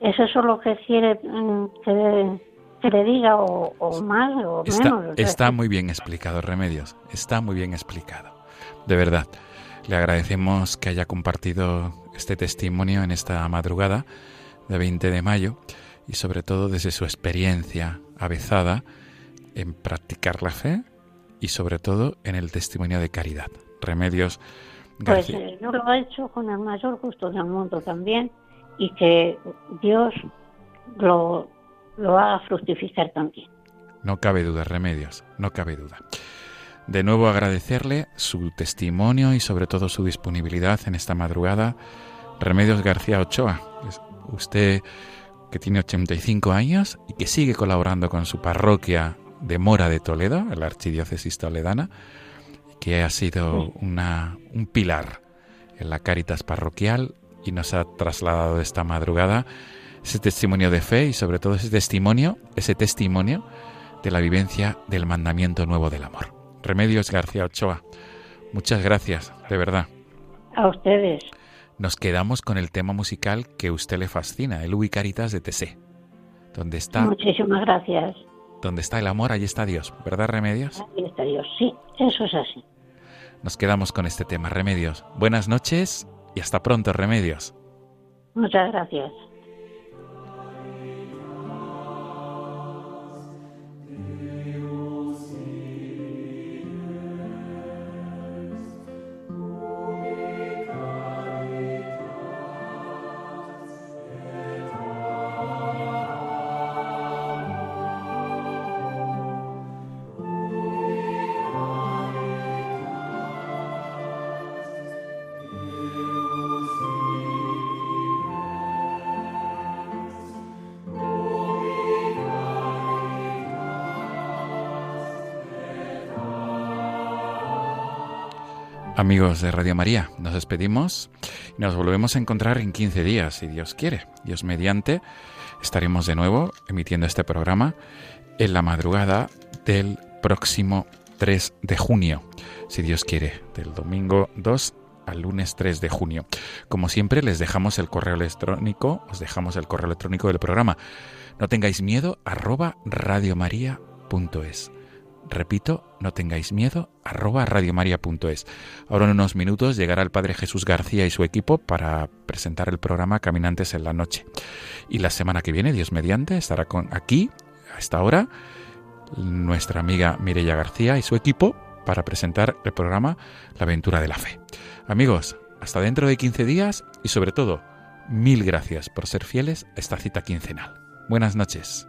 ¿Es eso lo que quiere mm, que, que le diga o, o más o Está, menos? está muy bien explicado, Remedios. Está muy bien explicado. De verdad. Le agradecemos que haya compartido este testimonio en esta madrugada de 20 de mayo y sobre todo desde su experiencia avezada en practicar la fe y sobre todo en el testimonio de caridad. Remedios Pues eh, yo lo he hecho con el mayor gusto del mundo también y que Dios lo, lo haga fructificar también. No cabe duda, Remedios, no cabe duda. De nuevo agradecerle su testimonio y sobre todo su disponibilidad en esta madrugada. Remedios García Ochoa, usted que tiene 85 años y que sigue colaborando con su parroquia de Mora de Toledo, la archidiócesis toledana, que ha sido una, un pilar en la Cáritas parroquial y nos ha trasladado esta madrugada ese testimonio de fe y sobre todo ese testimonio, ese testimonio de la vivencia del mandamiento nuevo del amor. Remedios García Ochoa, muchas gracias, de verdad. A ustedes. Nos quedamos con el tema musical que a usted le fascina, el Ubi Caritas de TC. Donde está, Muchísimas gracias. donde está el amor, allí está Dios, ¿verdad, Remedios? Ahí está Dios. Sí, eso es así. Nos quedamos con este tema, Remedios. Buenas noches y hasta pronto, Remedios. Muchas gracias. Amigos de Radio María, nos despedimos y nos volvemos a encontrar en 15 días, si Dios quiere. Dios mediante, estaremos de nuevo emitiendo este programa en la madrugada del próximo 3 de junio, si Dios quiere, del domingo 2 al lunes 3 de junio. Como siempre, les dejamos el correo electrónico, os dejamos el correo electrónico del programa. No tengáis miedo, arroba radiomaria.es. Repito, no tengáis miedo, arroba radiomaria.es. Ahora en unos minutos llegará el Padre Jesús García y su equipo para presentar el programa Caminantes en la Noche. Y la semana que viene, Dios mediante, estará con, aquí, a esta hora, nuestra amiga Mireya García y su equipo para presentar el programa La aventura de la fe. Amigos, hasta dentro de 15 días y sobre todo, mil gracias por ser fieles a esta cita quincenal. Buenas noches.